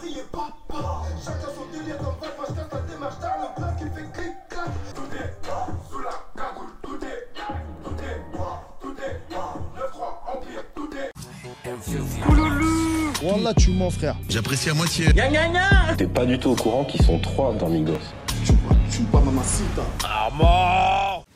crier papa. Chacun son délire comme Fat, moi je casse la démarche dans le bloc qui fait clic clac. Tout est sous la cagoule, tout est, tout est, tout est, 9-3 Empire, tout est. Wallah, tu mens, frère. J'apprécie à moitié. T'es pas du tout au courant qu'ils sont trois dans Migos.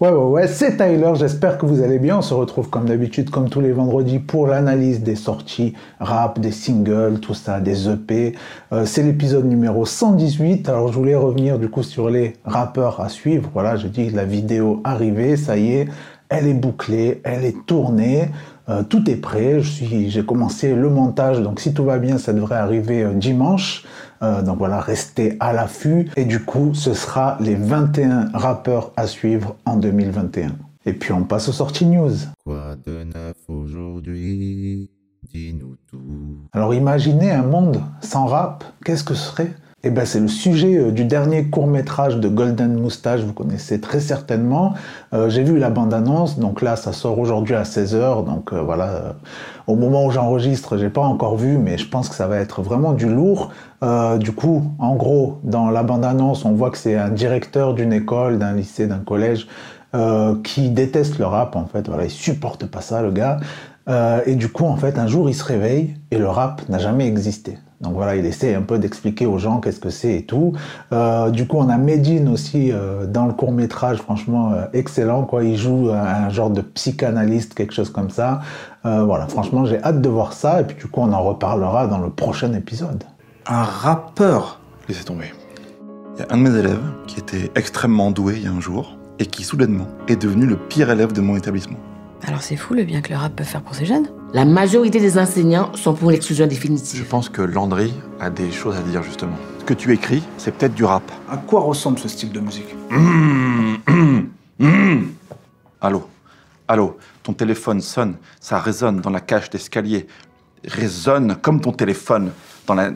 Ouais, ouais, ouais, c'est Tyler, j'espère que vous allez bien. On se retrouve comme d'habitude, comme tous les vendredis, pour l'analyse des sorties rap, des singles, tout ça, des EP. Euh, c'est l'épisode numéro 118. Alors, je voulais revenir du coup sur les rappeurs à suivre. Voilà, je dis la vidéo arrivée, ça y est, elle est bouclée, elle est tournée. Euh, tout est prêt, je suis, j'ai commencé le montage, donc si tout va bien, ça devrait arriver euh, dimanche. Euh, donc voilà, restez à l'affût. Et du coup, ce sera les 21 rappeurs à suivre en 2021. Et puis on passe aux sorties news. Quoi de neuf aujourd'hui? Dis-nous tout. Alors imaginez un monde sans rap, qu'est-ce que ce serait? Eh ben, c'est le sujet euh, du dernier court métrage de Golden Moustache, vous connaissez très certainement. Euh, J'ai vu la bande-annonce, donc là ça sort aujourd'hui à 16h, donc euh, voilà, au moment où j'enregistre, j'ai pas encore vu, mais je pense que ça va être vraiment du lourd. Du coup, en gros, dans la bande-annonce, on voit que c'est un directeur d'une école, d'un lycée, d'un collège, qui déteste le rap en fait, voilà, il supporte pas ça le gars. Et du coup, en fait, un jour, il se réveille et le rap n'a jamais existé. Donc voilà, il essaie un peu d'expliquer aux gens qu'est-ce que c'est et tout. Euh, du coup, on a Medine aussi euh, dans le court métrage, franchement euh, excellent. Quoi, il joue un genre de psychanalyste, quelque chose comme ça. Voilà, franchement, j'ai hâte de voir ça. Et puis du coup, on en reparlera dans le prochain épisode. un rappeur. Laissez tomber. Il y a un de mes élèves qui était extrêmement doué il y a un jour et qui soudainement est devenu le pire élève de mon établissement. Alors c'est fou le bien que le rap peut faire pour ces jeunes. La majorité des enseignants sont pour l'exclusion Je définitive. pense que Landry a des choses à dire justement. Ce que tu écris, c'est peut-être du rap. À quoi ressemble ce style de musique? Allô? Allô? Ton téléphone sonne, ça résonne dans la cage d'escalier. Résonne comme ton téléphone dans la...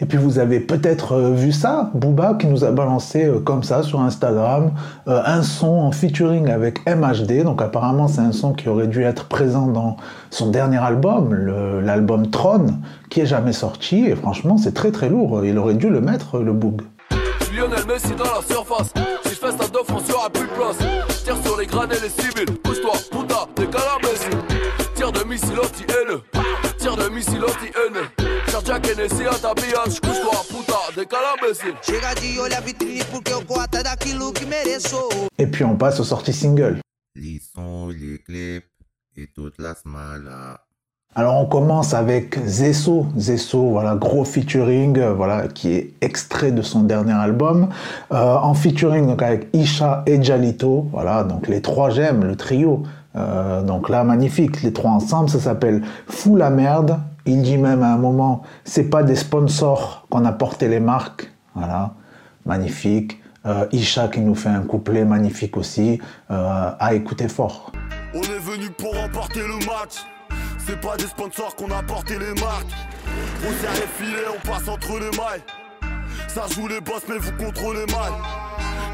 Et puis vous avez peut-être euh, vu ça, Booba qui nous a balancé euh, comme ça sur Instagram euh, un son en featuring avec MHD. Donc apparemment c'est un son qui aurait dû être présent dans son dernier album, l'album Tron, qui est jamais sorti. Et franchement c'est très très lourd. Il aurait dû le mettre le Boog. Lionel Messi dans la surface. Si je fais ça on plus place. Tire sur les les civils. Pousse-toi. Tire de missile anti-haine. Puta. Chega de olhar vitrine porque eu daquilo que mereço. Et puis on passe aux sorties singles. Les sons, les clips et toute la smala. Alors on commence avec Zesso, Zesso, voilà, gros featuring, euh, voilà, qui est extrait de son dernier album, Euh, en featuring donc avec Isha et Jalito, voilà, donc les trois j'aime, le trio, Euh, donc là magnifique, les trois ensemble, ça s'appelle Fou la merde. Il dit même à un moment, c'est pas des sponsors qu'on a porté les marques, voilà, magnifique. Euh, Isha qui nous fait un couplet magnifique aussi, euh, à écouter fort. On est venu pour remporter le match. C'est pas des sponsors qu'on a porté les marques. On les filets, on passe entre les mailles. Ça joue les boss, mais vous contrôlez mal.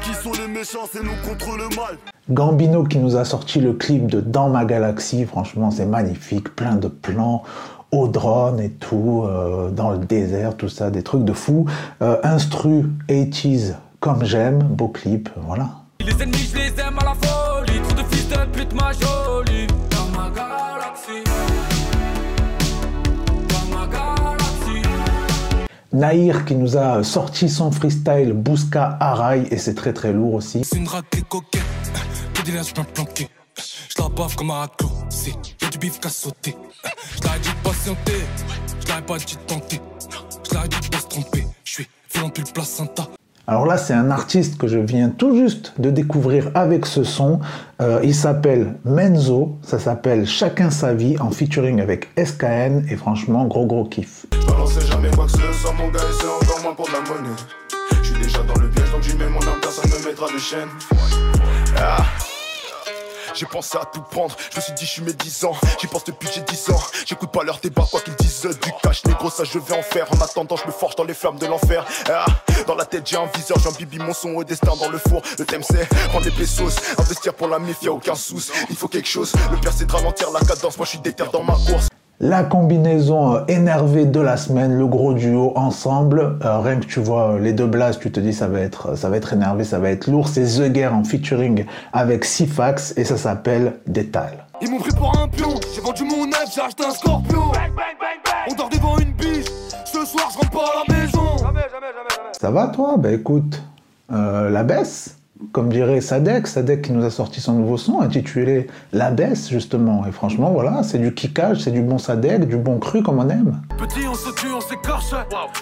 Qui sont les méchants, c'est nous contre le mal. Gambino qui nous a sorti le clip de Dans ma galaxie, franchement c'est magnifique, plein de plans au drone et tout, euh, dans le désert, tout ça, des trucs de fou. Euh, instru 80s comme j'aime, beau clip, voilà. Les ennemis, je les aime à la folie. Trop de fils de pute, ma jolie. Dans ma galaxie. Dans ma galaxie. Naïr qui nous a sorti son freestyle Bouska Arai et c'est très très lourd aussi. C'est une raclée coquette. Que des je planqué. Je la baffe comme un. C'est y'a du bif qu'à sauter. Patienter. Je pas dit de tenter. Je dit de pas se tromper. Je suis violent depuis le placenta. Alors là, c'est un artiste que je viens tout juste de découvrir avec ce son. Euh, il s'appelle Menzo, ça s'appelle Chacun sa vie en featuring avec SKN et franchement, gros gros kiff. Je balancerai jamais quoi que ce soit, mon gars, et c'est encore moins pour de la monnaie. Je suis déjà dans le piège, donc j'y mets mon âme, personne ne mettra de chaîne. J'ai pensé à tout prendre, je me suis dit je suis mes 10 ans J'y pense depuis j'ai 10 ans. J'écoute pas leur débat quoi qu'ils disent Du cash négro ça je vais en faire. En attendant je me forge dans les flammes de l'enfer. Ah. Dans la tête j'ai un viseur, j'en bibi mon son au destin dans le four. Le thème c'est prendre des pesos Investir pour la mif y'a aucun sous. Il faut quelque chose, le pire c'est de ralentir la cadence. Moi je suis déter dans ma course La combinaison euh, énervée de la semaine, le gros duo ensemble, euh, rien que tu vois euh, les deux blasts, tu te dis ça va être ça va être énervé, ça va être lourd. C'est The Guerre en featuring avec Sifax et ça s'appelle Détal. Ils m'ont pris pour un pion, j'ai vendu mon neuf, j'ai acheté un scorpion. On dort devant une biche, ce soir je rentre pas à la maison. Ça va toi? Bah écoute, euh, la baisse, comme dirait Sadek, Sadek qui nous a sorti son nouveau son intitulé La baisse justement. Et franchement voilà, c'est du kickage, c'est du bon Sadek, du bon cru comme on aime. Petit, on se tue, on s'écorche.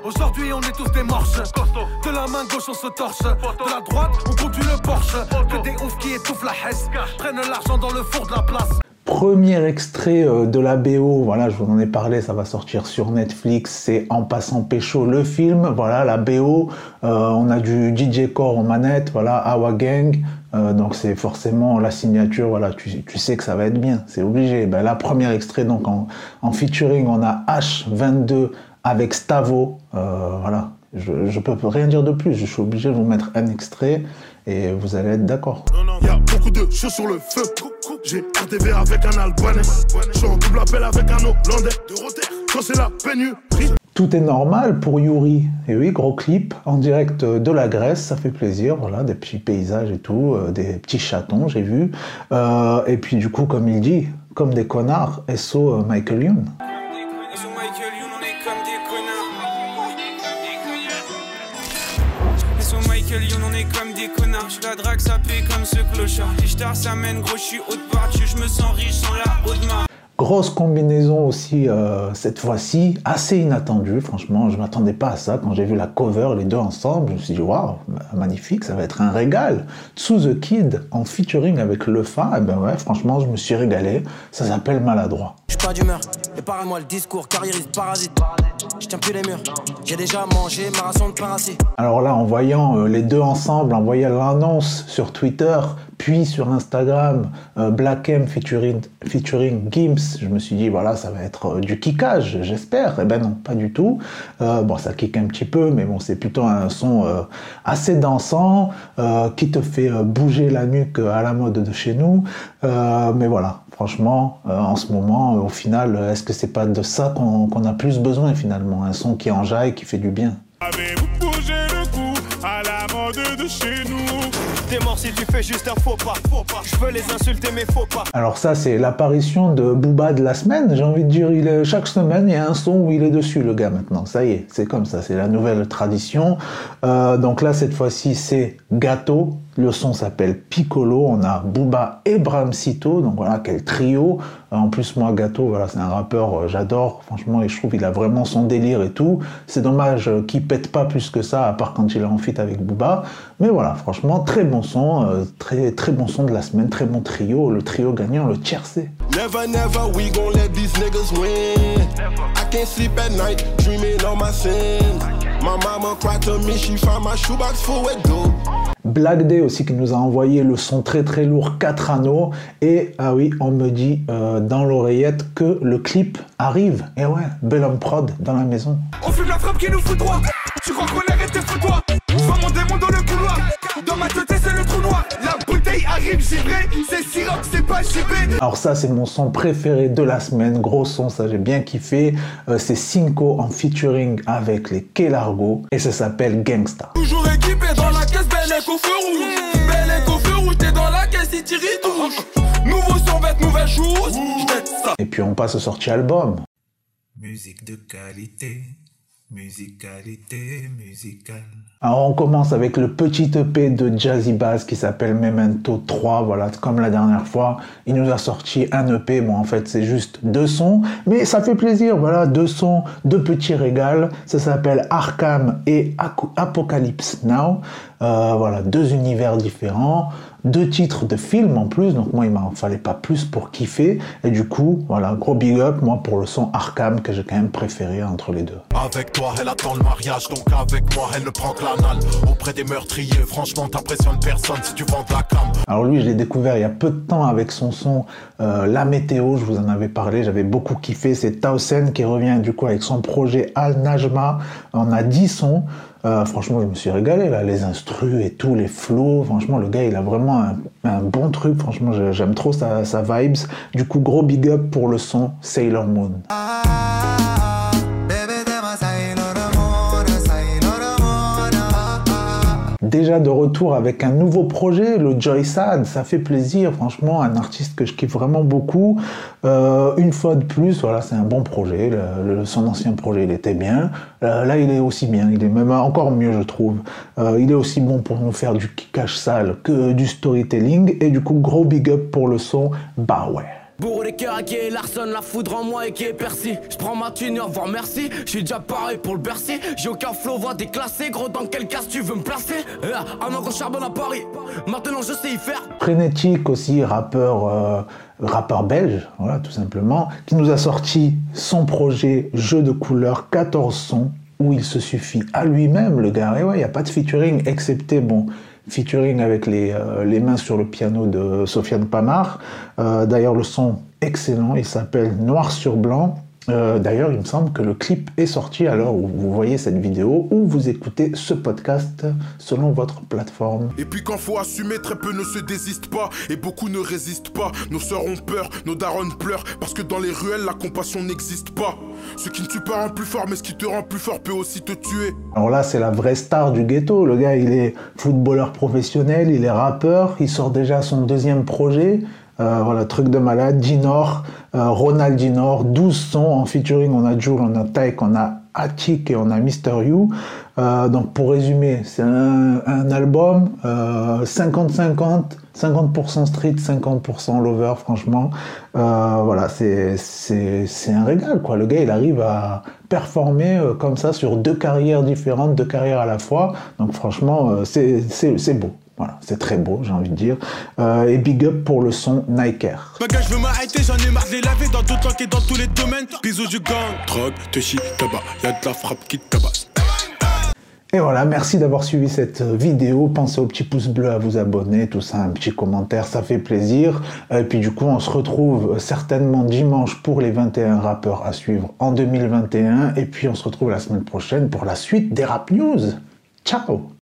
Aujourd'hui, on est tous des morches. De la main gauche, on se torche. De la droite, on conduit le Porsche. Que des oufs qui étouffent la hesse. Prennent l'argent dans le four de la place. Premier extrait euh, de la BO, voilà, je vous en ai parlé, ça va sortir sur Netflix, c'est En passant pécho le film, voilà, la BO, euh, on a du DJ Core en manette, voilà, Awa Gang, euh, donc c'est forcément la signature, voilà, tu, sais que ça va être bien, c'est obligé. Ben là, premier extrait, donc en, en featuring, on a H22 avec Stavo, voilà, je, je peux rien dire de plus, je suis obligé de vous mettre un extrait et vous allez être d'accord. Il y a beaucoup de choses sur le feu. J'ai RDV avec un Albanais. Je suis en double appel avec un Hollandais. De quand c'est la pénurie. Tout est normal pour Yuri. Et oui, gros clip en direct de la Grèce, ça fait plaisir. Voilà, des petits paysages et tout, euh, des petits chatons, j'ai vu. Euh, et puis du coup, comme il dit, comme des connards, SO euh, Michael Youn. On est comme des connards. Je la drague, ça paie comme ce clochard. Ishtar, ça mène gros, je suis haute partie. Je me sens riche sans la haute main. Grosse combinaison aussi euh, cette fois-ci, assez inattendue. Franchement, je m'attendais pas à ça quand j'ai vu la cover, les deux ensemble. Je me suis dit waouh, magnifique, ça va être un régal. To the Kid en featuring avec Le Fa, et ben ouais, franchement, je me suis régalé. Ça s'appelle Maladroit. Je suis pas d'humeur, épargne-moi le discours, carriériste parasite. Je tiens plus les murs, j'ai déjà mangé ma ration de parasite. Alors là, en voyant euh, les deux ensemble, en voyant l'annonce sur Twitter, puis sur Instagram, euh, Black M featuring, featuring Gims, je me suis dit, voilà, ça va être euh, du kickage, j'espère. Eh ben non, pas du tout. Bon, ça kick un petit peu, mais bon, c'est plutôt un son assez dansant, qui te fait bouger la nuque à la mode de chez nous. mais voilà, franchement, en ce moment, au final, est-ce que c'est pas de ça qu'on qu a plus besoin finalement? Un son qui enjaille, qui fait du bien. Avez-vous bougé le cou à la mode de chez nous? T'es mort si tu fais juste un faux pas. Faux pas. Je veux les insulter mais faux pas. Alors ça c'est l'apparition de Booba de la semaine. J'ai envie de dire, il est, chaque semaine il y a un son où il est dessus le gars maintenant. Ça y est, c'est comme ça, c'est la nouvelle tradition. Euh, donc là cette fois-ci c'est Gâteau. Le son s'appelle Piccolo. On a Booba et Bramsito. Donc voilà quel trio. En plus moi Gâteau, voilà c'est un rappeur, euh, j'adore. Franchement et je trouve qu'il a vraiment son délire et tout. C'est dommage euh, qu'il pète pas plus que ça à part quand il est en feat avec Booba. Mais voilà franchement très bon son, euh, très très bon son de la semaine, très bon trio, le trio gagnant, le tiercé. Never, never, we gon' let these niggas win. I can't sleep at night, dreaming on my. Black Day aussi qui nous a envoyé le son très très lourd 4 anneaux et ah oui on me dit euh, dans l'oreillette que le clip arrive. Et ouais Bellum Prod dans la maison. On fume la frappe qui nous fout droit. Tu crois qu'on arrête tes fous toi? Mon démon dans le couloir. Dans ma tête c'est le trou noir. La bouteille arrive givrée C'est Siroc c'est pas givré alors ça c'est mon son préféré de la semaine. Gros son ça j'ai bien kiffé. Euh, c'est Cinco en featuring avec les Kelargo. Et ça s'appelle Gangsta. Toujours équipé dans la caisse belle et au feu rouge. Belle au feu rouge t'es dans la caisse il tire il touche. Nouveau son vête nouvelle chose ça. Et puis on passe au sorti album. Musique de qualité Musicalité musicale. Alors on commence avec le petit EP de Jazzy Bass qui s'appelle Memento 3. Voilà, comme la dernière fois, il nous a sorti un EP. Bon, en fait, c'est juste deux sons, mais ça fait plaisir. Voilà, deux sons, deux petits régals. Ça s'appelle Arkham et Apocalypse Now. Euh, voilà, deux univers différents, deux titres de films en plus. Donc moi, il m'en fallait pas plus pour kiffer. Et du coup, voilà, gros big up moi pour le son Arkham que j'ai quand même préféré entre les deux. Avec toi, elle attend le mariage, donc avec moi, elle ne prend que l'anal. Auprès des meurtriers, franchement, t'impressionnes personne si tu vends de la cam. Alors lui, je l'ai découvert il y a peu de temps avec son son euh, La Météo, je vous en avais parlé, j'avais beaucoup kiffé. C'est Tausen qui revient du coup avec son projet Al Najma. On a 10 sons. Euh, franchement, je me suis régalé là, les instrus et tout, les flows. Franchement, le gars, il a vraiment un, bon truc. Franchement, j'aime trop sa vibes. Du coup, gros big up pour le son Sailor Moon. Déjà de retour avec un nouveau projet, le Joy Sad, ça fait plaisir, franchement, un artiste que je kiffe vraiment beaucoup. Euh, une fois de plus, voilà, c'est un bon projet. Son ancien projet, il était bien. Euh, là, il est aussi bien, il est même encore mieux, je trouve. Euh, il est aussi bon pour nous faire du kickage sale que du storytelling. Et du coup, gros big up pour le son, bah ouais. Bourreau des cœurs qui est Larson, la foudre en moi et qui est Percy. Je prends ma thune, au revoir, merci. Je suis déjà pareil pour le Bercy. J'ai aucun flow, voix déclassé. Gros, dans quel cas tu veux me placer? Un an qu'on charbonne à Paris. Maintenant, je sais y faire. Frénétique aussi, rappeur, euh, rappeur belge, voilà, tout simplement, qui nous a sorti son projet Jeu de couleurs, 14 sons, où il se suffit à lui-même, le gars. Et ouais, il n'y a pas de featuring, excepté, bon, featuring avec les, euh, les, mains sur le piano de Sofiane Pamar. Euh, D'ailleurs, le son excellent, il s'appelle Noir sur blanc. Euh, D'ailleurs, il me semble que le clip est sorti à l'heure où vous voyez cette vidéo ou vous écoutez ce podcast selon votre plateforme. Et puis quand faut assumer, très peu ne se désistent pas et beaucoup ne résistent pas. Nos sœurs ont peur, nos darons pleurent parce que dans les ruelles, la compassion n'existe pas. Ce qui ne tue pas rend plus fort, mais ce qui te rend plus fort peut aussi te tuer. Alors là, c'est la vraie star du ghetto. Le gars, il est footballeur professionnel, il est rappeur, il sort déjà son deuxième projet. Euh, voilà, truc de malade. Dinor, euh, Ronald Dinor, 12 sons en featuring. On a Jules, on a Tyke, on a Attic et on a Mister You. Euh, donc pour résumer, c'est un, album 50-50, 50%, street, 50% lover, franchement. Voilà, c'est un régal, quoi. Le gars, il arrive à performer comme ça sur deux carrières différentes, deux carrières à la fois. Donc franchement, c'est beau. Voilà, c'est très beau, j'ai envie de dire. Euh, et big up pour le son Nike Air. Ma gars, je veux m'arrêter, j'en ai marre de les laver dans d'autres et dans tous les domaines. Bisous du gang. Drogue, te chie, tabac, y'a de la frappe qui te tabasse. Et voilà, merci d'avoir suivi cette vidéo. Pensez au petit pouce bleu à vous abonner, tout ça, un petit commentaire, ça fait plaisir. Et puis du coup, on se retrouve certainement dimanche pour les 21 rappeurs à suivre en 2021. Et puis on se retrouve la semaine prochaine pour la suite des rap news. Ciao